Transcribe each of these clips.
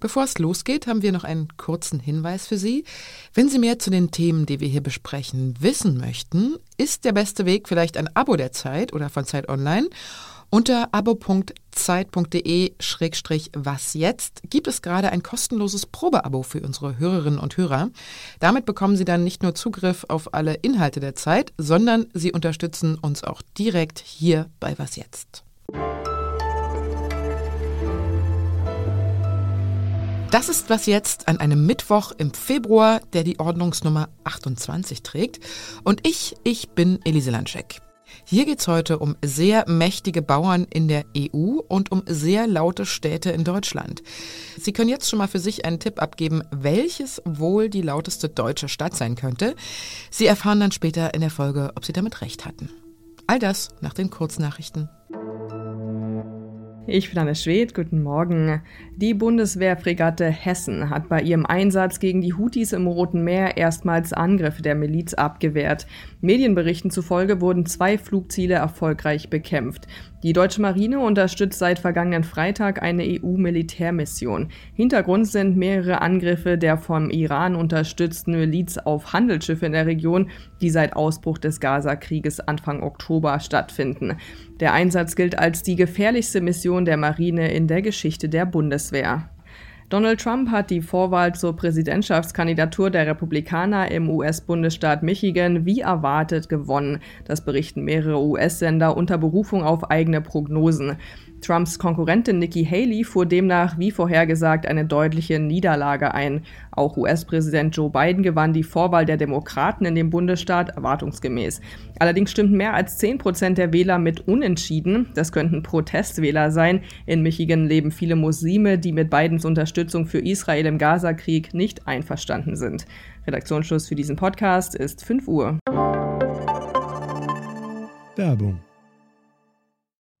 Bevor es losgeht, haben wir noch einen kurzen Hinweis für Sie. Wenn Sie mehr zu den Themen, die wir hier besprechen, wissen möchten, ist der beste Weg vielleicht ein Abo der Zeit oder von Zeit Online. Unter abo.zeit.de-was jetzt gibt es gerade ein kostenloses Probeabo für unsere Hörerinnen und Hörer. Damit bekommen Sie dann nicht nur Zugriff auf alle Inhalte der Zeit, sondern Sie unterstützen uns auch direkt hier bei Was jetzt. Das ist was jetzt an einem Mittwoch im Februar, der die Ordnungsnummer 28 trägt. Und ich, ich bin Elise Landscheck. Hier geht's heute um sehr mächtige Bauern in der EU und um sehr laute Städte in Deutschland. Sie können jetzt schon mal für sich einen Tipp abgeben, welches wohl die lauteste deutsche Stadt sein könnte. Sie erfahren dann später in der Folge, ob Sie damit recht hatten. All das nach den Kurznachrichten. Ich bin Anne Schwed, guten Morgen. Die Bundeswehrfregatte Hessen hat bei ihrem Einsatz gegen die Houthis im Roten Meer erstmals Angriffe der Miliz abgewehrt. Medienberichten zufolge wurden zwei Flugziele erfolgreich bekämpft. Die deutsche Marine unterstützt seit vergangenen Freitag eine EU-Militärmission. Hintergrund sind mehrere Angriffe der vom Iran unterstützten Miliz auf Handelsschiffe in der Region, die seit Ausbruch des Gaza-Krieges Anfang Oktober stattfinden. Der Einsatz gilt als die gefährlichste Mission der Marine in der Geschichte der Bundeswehr. Donald Trump hat die Vorwahl zur Präsidentschaftskandidatur der Republikaner im US-Bundesstaat Michigan wie erwartet gewonnen. Das berichten mehrere US-Sender unter Berufung auf eigene Prognosen. Trumps Konkurrentin Nikki Haley fuhr demnach wie vorhergesagt eine deutliche Niederlage ein. Auch US-Präsident Joe Biden gewann die Vorwahl der Demokraten in dem Bundesstaat erwartungsgemäß. Allerdings stimmten mehr als 10 Prozent der Wähler mit Unentschieden. Das könnten Protestwähler sein. In Michigan leben viele Muslime, die mit Bidens Unterstützung für Israel im Gazakrieg nicht einverstanden sind. Redaktionsschluss für diesen Podcast ist 5 Uhr. Werbung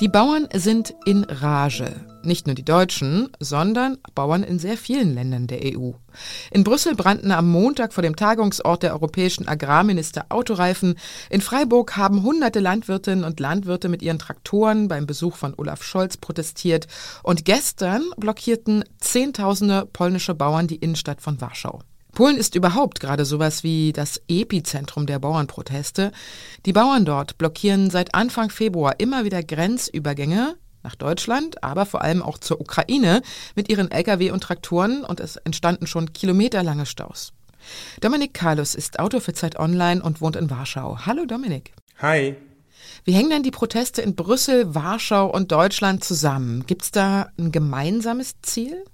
Die Bauern sind in Rage. Nicht nur die Deutschen, sondern Bauern in sehr vielen Ländern der EU. In Brüssel brannten am Montag vor dem Tagungsort der europäischen Agrarminister Autoreifen. In Freiburg haben hunderte Landwirtinnen und Landwirte mit ihren Traktoren beim Besuch von Olaf Scholz protestiert. Und gestern blockierten Zehntausende polnische Bauern die Innenstadt von Warschau. Polen ist überhaupt gerade sowas wie das Epizentrum der Bauernproteste. Die Bauern dort blockieren seit Anfang Februar immer wieder Grenzübergänge nach Deutschland, aber vor allem auch zur Ukraine mit ihren Lkw und Traktoren und es entstanden schon kilometerlange Staus. Dominik Carlos ist Autor für Zeit Online und wohnt in Warschau. Hallo Dominik. Hi. Wie hängen denn die Proteste in Brüssel, Warschau und Deutschland zusammen? Gibt es da ein gemeinsames Ziel?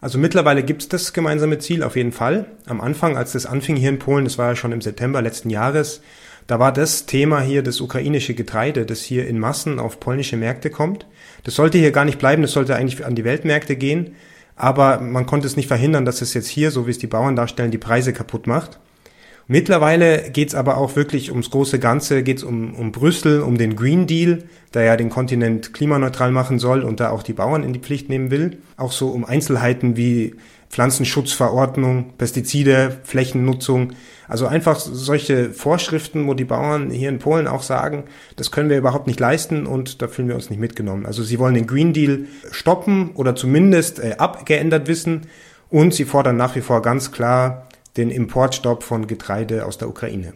Also mittlerweile gibt es das gemeinsame Ziel auf jeden Fall. Am Anfang, als das anfing hier in Polen, das war ja schon im September letzten Jahres, da war das Thema hier das ukrainische Getreide, das hier in Massen auf polnische Märkte kommt. Das sollte hier gar nicht bleiben, das sollte eigentlich an die Weltmärkte gehen. Aber man konnte es nicht verhindern, dass es jetzt hier, so wie es die Bauern darstellen, die Preise kaputt macht. Mittlerweile geht es aber auch wirklich ums große Ganze, geht es um, um Brüssel, um den Green Deal, der ja den Kontinent klimaneutral machen soll und da auch die Bauern in die Pflicht nehmen will. Auch so um Einzelheiten wie Pflanzenschutzverordnung, Pestizide, Flächennutzung. Also einfach solche Vorschriften, wo die Bauern hier in Polen auch sagen, das können wir überhaupt nicht leisten und da fühlen wir uns nicht mitgenommen. Also sie wollen den Green Deal stoppen oder zumindest äh, abgeändert wissen und sie fordern nach wie vor ganz klar den Importstopp von Getreide aus der Ukraine.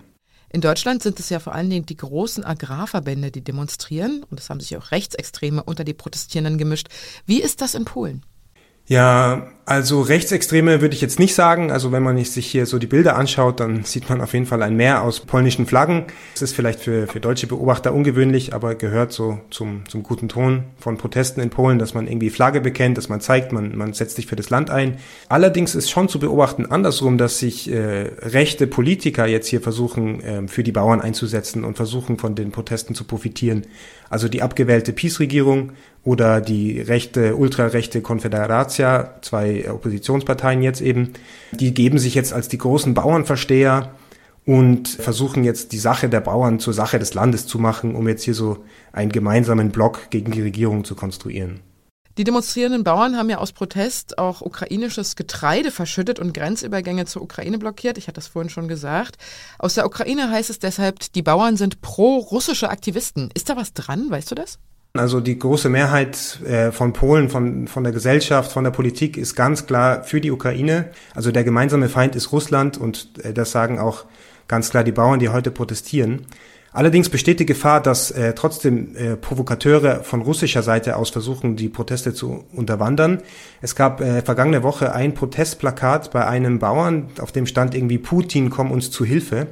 In Deutschland sind es ja vor allen Dingen die großen Agrarverbände, die demonstrieren. Und es haben sich auch Rechtsextreme unter die Protestierenden gemischt. Wie ist das in Polen? Ja, Also Rechtsextreme würde ich jetzt nicht sagen. Also wenn man sich hier so die Bilder anschaut, dann sieht man auf jeden Fall ein Meer aus polnischen Flaggen. Das ist vielleicht für, für deutsche Beobachter ungewöhnlich, aber gehört so zum, zum guten Ton von Protesten in Polen, dass man irgendwie Flagge bekennt, dass man zeigt, man, man setzt sich für das Land ein. Allerdings ist schon zu beobachten andersrum, dass sich äh, rechte Politiker jetzt hier versuchen, äh, für die Bauern einzusetzen und versuchen, von den Protesten zu profitieren. Also die abgewählte Peace-Regierung oder die rechte, ultrarechte Konfederatia, zwei Oppositionsparteien jetzt eben, die geben sich jetzt als die großen Bauernversteher und versuchen jetzt die Sache der Bauern zur Sache des Landes zu machen, um jetzt hier so einen gemeinsamen Block gegen die Regierung zu konstruieren. Die demonstrierenden Bauern haben ja aus Protest auch ukrainisches Getreide verschüttet und Grenzübergänge zur Ukraine blockiert. Ich hatte das vorhin schon gesagt. Aus der Ukraine heißt es deshalb, die Bauern sind pro-russische Aktivisten. Ist da was dran? Weißt du das? Also die große Mehrheit äh, von Polen, von, von der Gesellschaft, von der Politik ist ganz klar für die Ukraine. Also der gemeinsame Feind ist Russland und äh, das sagen auch ganz klar die Bauern, die heute protestieren. Allerdings besteht die Gefahr, dass äh, trotzdem äh, Provokateure von russischer Seite aus versuchen, die Proteste zu unterwandern. Es gab äh, vergangene Woche ein Protestplakat bei einem Bauern, auf dem stand irgendwie Putin, komm uns zu Hilfe.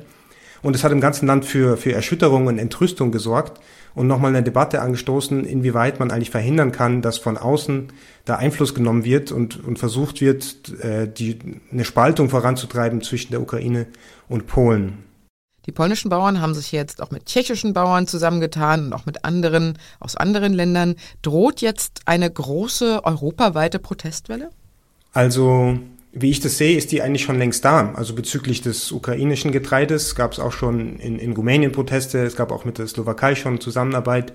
Und es hat im ganzen Land für, für Erschütterung und Entrüstung gesorgt und nochmal eine Debatte angestoßen, inwieweit man eigentlich verhindern kann, dass von außen da Einfluss genommen wird und, und versucht wird, äh, die, eine Spaltung voranzutreiben zwischen der Ukraine und Polen. Die polnischen Bauern haben sich jetzt auch mit tschechischen Bauern zusammengetan und auch mit anderen aus anderen Ländern. Droht jetzt eine große europaweite Protestwelle? Also, wie ich das sehe, ist die eigentlich schon längst da. Also bezüglich des ukrainischen Getreides gab es auch schon in, in Rumänien Proteste, es gab auch mit der Slowakei schon Zusammenarbeit.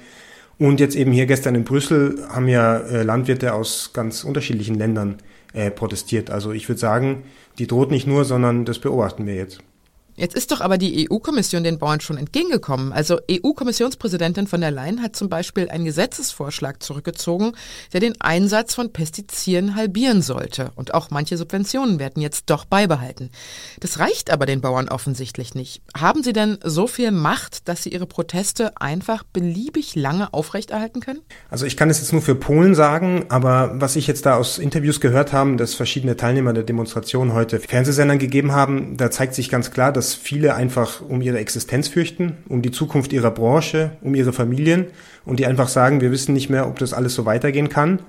Und jetzt eben hier gestern in Brüssel haben ja äh, Landwirte aus ganz unterschiedlichen Ländern äh, protestiert. Also ich würde sagen, die droht nicht nur, sondern das beobachten wir jetzt. Jetzt ist doch aber die EU-Kommission den Bauern schon entgegengekommen. Also EU-Kommissionspräsidentin von der Leyen hat zum Beispiel einen Gesetzesvorschlag zurückgezogen, der den Einsatz von Pestiziden halbieren sollte. Und auch manche Subventionen werden jetzt doch beibehalten. Das reicht aber den Bauern offensichtlich nicht. Haben sie denn so viel Macht, dass sie ihre Proteste einfach beliebig lange aufrechterhalten können? Also ich kann es jetzt nur für Polen sagen, aber was ich jetzt da aus Interviews gehört habe, dass verschiedene Teilnehmer der Demonstration heute Fernsehsendern gegeben haben, da zeigt sich ganz klar, dass viele einfach um ihre Existenz fürchten, um die Zukunft ihrer Branche, um ihre Familien und die einfach sagen, wir wissen nicht mehr, ob das alles so weitergehen kann.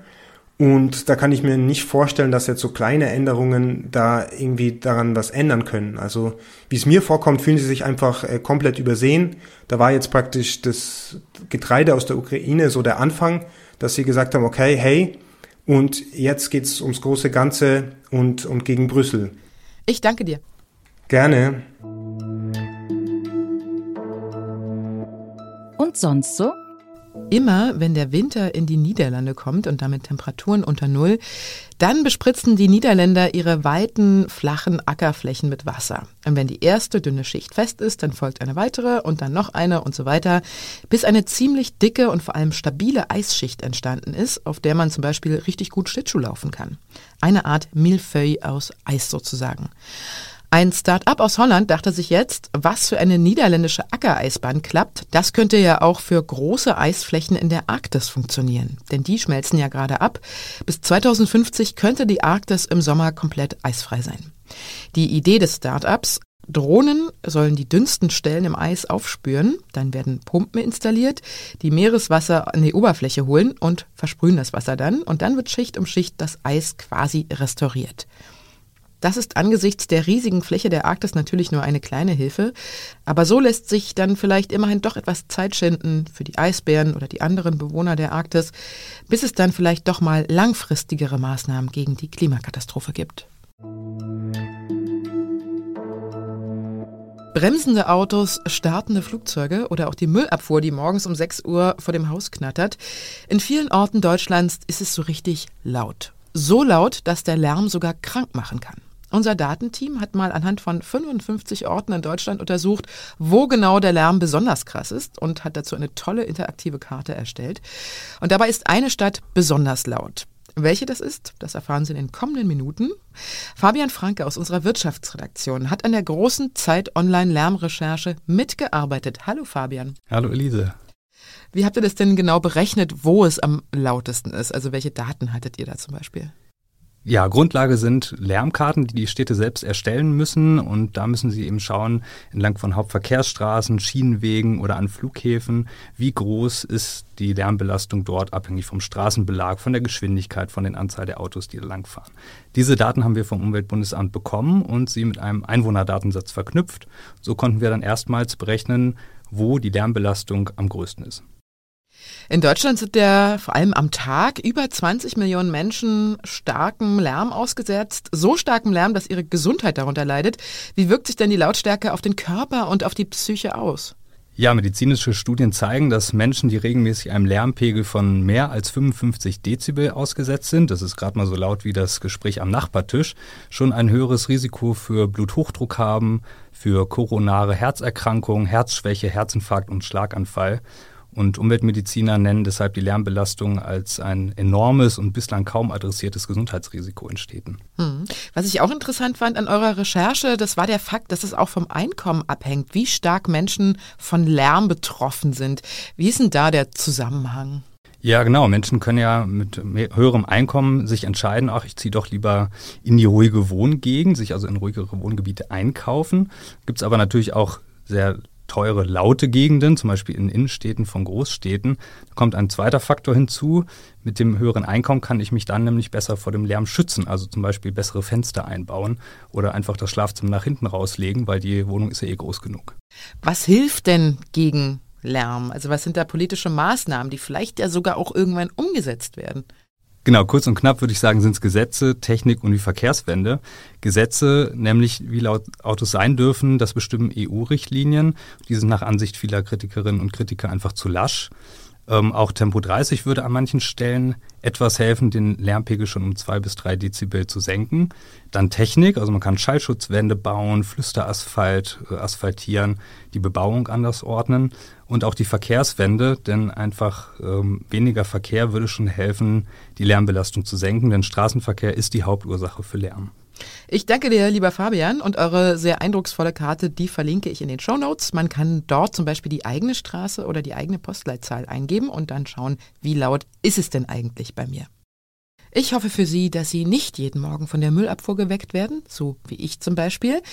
Und da kann ich mir nicht vorstellen, dass jetzt so kleine Änderungen da irgendwie daran was ändern können. Also wie es mir vorkommt, fühlen sie sich einfach äh, komplett übersehen. Da war jetzt praktisch das Getreide aus der Ukraine so der Anfang, dass sie gesagt haben, okay, hey, und jetzt geht's ums große Ganze und, und gegen Brüssel. Ich danke dir. Gerne. Und sonst so? Immer wenn der Winter in die Niederlande kommt und damit Temperaturen unter Null, dann bespritzen die Niederländer ihre weiten, flachen Ackerflächen mit Wasser. Und wenn die erste dünne Schicht fest ist, dann folgt eine weitere und dann noch eine und so weiter, bis eine ziemlich dicke und vor allem stabile Eisschicht entstanden ist, auf der man zum Beispiel richtig gut Schlittschuh laufen kann. Eine Art Millefeuille aus Eis sozusagen. Ein Start-up aus Holland dachte sich jetzt, was für eine niederländische Ackereisbahn klappt, das könnte ja auch für große Eisflächen in der Arktis funktionieren. Denn die schmelzen ja gerade ab. Bis 2050 könnte die Arktis im Sommer komplett eisfrei sein. Die Idee des Start-ups, Drohnen sollen die dünnsten Stellen im Eis aufspüren, dann werden Pumpen installiert, die Meereswasser an die Oberfläche holen und versprühen das Wasser dann und dann wird Schicht um Schicht das Eis quasi restauriert. Das ist angesichts der riesigen Fläche der Arktis natürlich nur eine kleine Hilfe, aber so lässt sich dann vielleicht immerhin doch etwas Zeit schinden für die Eisbären oder die anderen Bewohner der Arktis, bis es dann vielleicht doch mal langfristigere Maßnahmen gegen die Klimakatastrophe gibt. Bremsende Autos, startende Flugzeuge oder auch die Müllabfuhr, die morgens um 6 Uhr vor dem Haus knattert. In vielen Orten Deutschlands ist es so richtig laut. So laut, dass der Lärm sogar krank machen kann. Unser Datenteam hat mal anhand von 55 Orten in Deutschland untersucht, wo genau der Lärm besonders krass ist und hat dazu eine tolle interaktive Karte erstellt. Und dabei ist eine Stadt besonders laut. Welche das ist, das erfahren Sie in den kommenden Minuten. Fabian Franke aus unserer Wirtschaftsredaktion hat an der großen Zeit Online Lärmrecherche mitgearbeitet. Hallo Fabian. Hallo Elise. Wie habt ihr das denn genau berechnet, wo es am lautesten ist? Also welche Daten hattet ihr da zum Beispiel? Ja, Grundlage sind Lärmkarten, die die Städte selbst erstellen müssen und da müssen sie eben schauen, entlang von Hauptverkehrsstraßen, Schienenwegen oder an Flughäfen, wie groß ist die Lärmbelastung dort abhängig vom Straßenbelag, von der Geschwindigkeit, von der Anzahl der Autos, die da langfahren. Diese Daten haben wir vom Umweltbundesamt bekommen und sie mit einem Einwohnerdatensatz verknüpft. So konnten wir dann erstmals berechnen, wo die Lärmbelastung am größten ist. In Deutschland sind ja vor allem am Tag über 20 Millionen Menschen starkem Lärm ausgesetzt. So starkem Lärm, dass ihre Gesundheit darunter leidet. Wie wirkt sich denn die Lautstärke auf den Körper und auf die Psyche aus? Ja, medizinische Studien zeigen, dass Menschen, die regelmäßig einem Lärmpegel von mehr als 55 Dezibel ausgesetzt sind, das ist gerade mal so laut wie das Gespräch am Nachbartisch, schon ein höheres Risiko für Bluthochdruck haben, für koronare Herzerkrankungen, Herzschwäche, Herzinfarkt und Schlaganfall. Und Umweltmediziner nennen deshalb die Lärmbelastung als ein enormes und bislang kaum adressiertes Gesundheitsrisiko in Städten. Hm. Was ich auch interessant fand an eurer Recherche, das war der Fakt, dass es auch vom Einkommen abhängt, wie stark Menschen von Lärm betroffen sind. Wie ist denn da der Zusammenhang? Ja, genau. Menschen können ja mit höherem Einkommen sich entscheiden, ach, ich ziehe doch lieber in die ruhige Wohngegend, sich also in ruhigere Wohngebiete einkaufen. Gibt es aber natürlich auch sehr teure, laute Gegenden, zum Beispiel in Innenstädten von Großstädten. Da kommt ein zweiter Faktor hinzu. Mit dem höheren Einkommen kann ich mich dann nämlich besser vor dem Lärm schützen, also zum Beispiel bessere Fenster einbauen oder einfach das Schlafzimmer nach hinten rauslegen, weil die Wohnung ist ja eh groß genug. Was hilft denn gegen Lärm? Also was sind da politische Maßnahmen, die vielleicht ja sogar auch irgendwann umgesetzt werden? Genau, kurz und knapp würde ich sagen, sind es Gesetze, Technik und die Verkehrswende. Gesetze, nämlich wie laut Autos sein dürfen, das bestimmen EU-Richtlinien. Die sind nach Ansicht vieler Kritikerinnen und Kritiker einfach zu lasch. Ähm, auch Tempo 30 würde an manchen Stellen etwas helfen, den Lärmpegel schon um zwei bis drei Dezibel zu senken. Dann Technik, also man kann Schallschutzwände bauen, Flüsterasphalt, äh, asphaltieren, die Bebauung anders ordnen und auch die Verkehrswende, denn einfach ähm, weniger Verkehr würde schon helfen, die Lärmbelastung zu senken, denn Straßenverkehr ist die Hauptursache für Lärm. Ich danke dir, lieber Fabian, und eure sehr eindrucksvolle Karte, die verlinke ich in den Show Notes. Man kann dort zum Beispiel die eigene Straße oder die eigene Postleitzahl eingeben und dann schauen, wie laut ist es denn eigentlich bei mir. Ich hoffe für Sie, dass Sie nicht jeden Morgen von der Müllabfuhr geweckt werden, so wie ich zum Beispiel.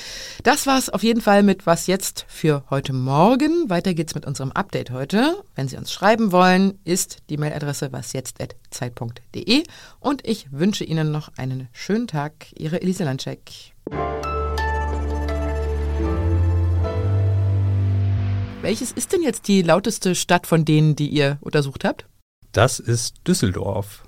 Das war's auf jeden Fall mit Was jetzt für heute Morgen. Weiter geht's mit unserem Update heute. Wenn Sie uns schreiben wollen, ist die Mailadresse wasjetzt.zeit.de und ich wünsche Ihnen noch einen schönen Tag. Ihre Elise Landcheck. Welches ist denn jetzt die lauteste Stadt von denen, die ihr untersucht habt? Das ist Düsseldorf.